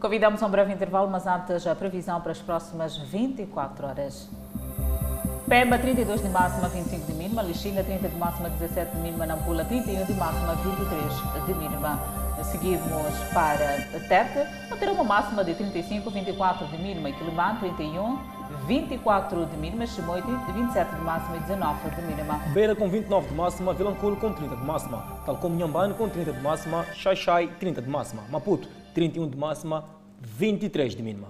Convidamos a um breve intervalo, mas antes a previsão para as próximas 24 horas. Pemba 32 de máxima, 25 de mínima. Lixinga 30 de máxima, 17 de mínima. Nampula 31 de máxima, 23 de mínima. Seguimos para Tete, terá uma máxima de 35, 24 de mínima. Quilimã 31, 24 de mínima. Chimoite 27 de máxima e 19 de mínima. Beira com 29 de máxima. Vilanculo com 30 de máxima. Tal como Nhambane com 30 de máxima. Xaixai 30 de máxima. Maputo 31 de máxima, 23 de mínima.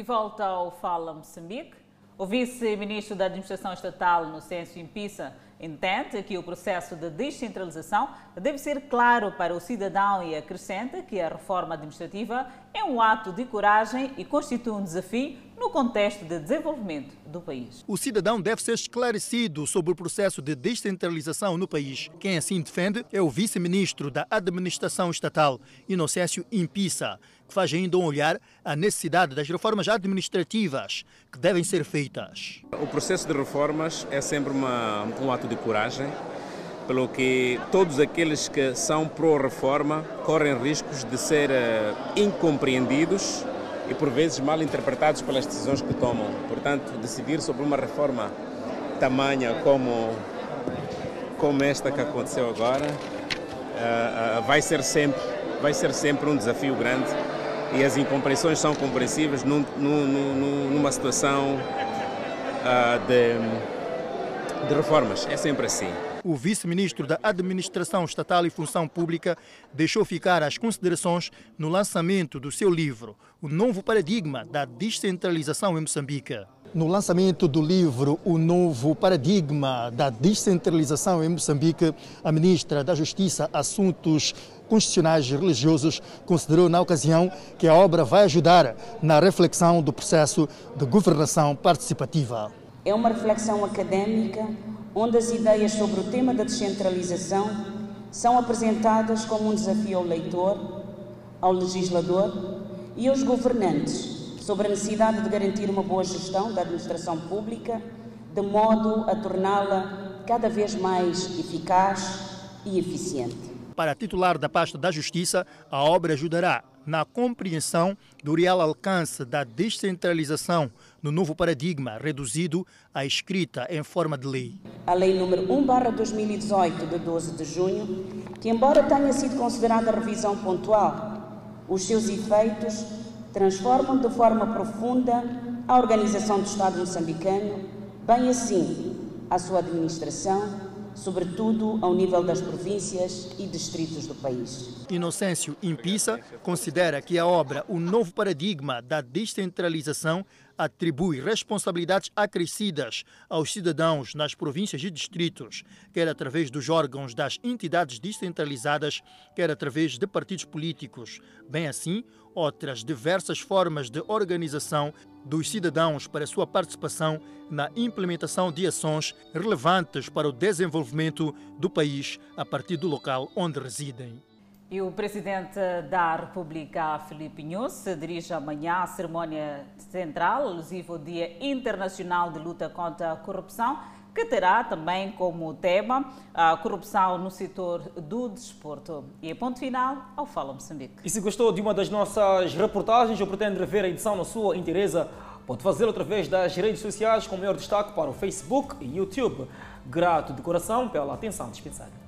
De volta ao Fala Moçambique, o vice-ministro da Administração Estatal no Censo Impisa entende que o processo de descentralização deve ser claro para o cidadão e acrescenta que a reforma administrativa é um ato de coragem e constitui um desafio no contexto de desenvolvimento do país. O cidadão deve ser esclarecido sobre o processo de descentralização no país. Quem assim defende é o vice-ministro da Administração Estatal, Inocêncio Impissa, que faz ainda um olhar à necessidade das reformas administrativas que devem ser feitas. O processo de reformas é sempre uma, um ato de coragem, pelo que todos aqueles que são pró-reforma correm riscos de ser uh, incompreendidos e por vezes mal interpretados pelas decisões que tomam. Portanto, decidir sobre uma reforma tamanha como, como esta que aconteceu agora uh, uh, vai, ser sempre, vai ser sempre um desafio grande e as incompreensões são compreensíveis num, num, numa situação uh, de, de reformas. É sempre assim. O vice-ministro da Administração Estatal e Função Pública deixou ficar as considerações no lançamento do seu livro, O Novo Paradigma da Descentralização em Moçambique. No lançamento do livro O Novo Paradigma da Descentralização em Moçambique, a ministra da Justiça, Assuntos Constitucionais e Religiosos considerou na ocasião que a obra vai ajudar na reflexão do processo de governação participativa. É uma reflexão académica onde as ideias sobre o tema da descentralização são apresentadas como um desafio ao leitor, ao legislador e aos governantes sobre a necessidade de garantir uma boa gestão da administração pública, de modo a torná-la cada vez mais eficaz e eficiente. Para a titular da pasta da Justiça, a obra ajudará na compreensão do real alcance da descentralização no novo paradigma reduzido à escrita em forma de lei. A Lei número 1/2018 de 12 de junho, que embora tenha sido considerada revisão pontual, os seus efeitos transformam de forma profunda a organização do Estado moçambicano, bem assim a sua administração sobretudo ao nível das províncias e distritos do país. Inocêncio Impissa considera que a obra O Novo Paradigma da Descentralização atribui responsabilidades acrescidas aos cidadãos nas províncias e distritos, quer através dos órgãos das entidades descentralizadas, quer através de partidos políticos. Bem assim, outras diversas formas de organização dos cidadãos para sua participação na implementação de ações relevantes para o desenvolvimento do país a partir do local onde residem. E o presidente da República, Felipe Inhosso, se dirige amanhã à cerimónia central alusiva ao Dia Internacional de Luta contra a Corrupção, que terá também como tema a corrupção no setor do desporto. E a ponto final ao Fala Moçambique. E se gostou de uma das nossas reportagens ou pretende rever a edição na sua inteireza, pode fazê-lo através das redes sociais com maior destaque para o Facebook e YouTube. Grato de coração pela atenção dispensada.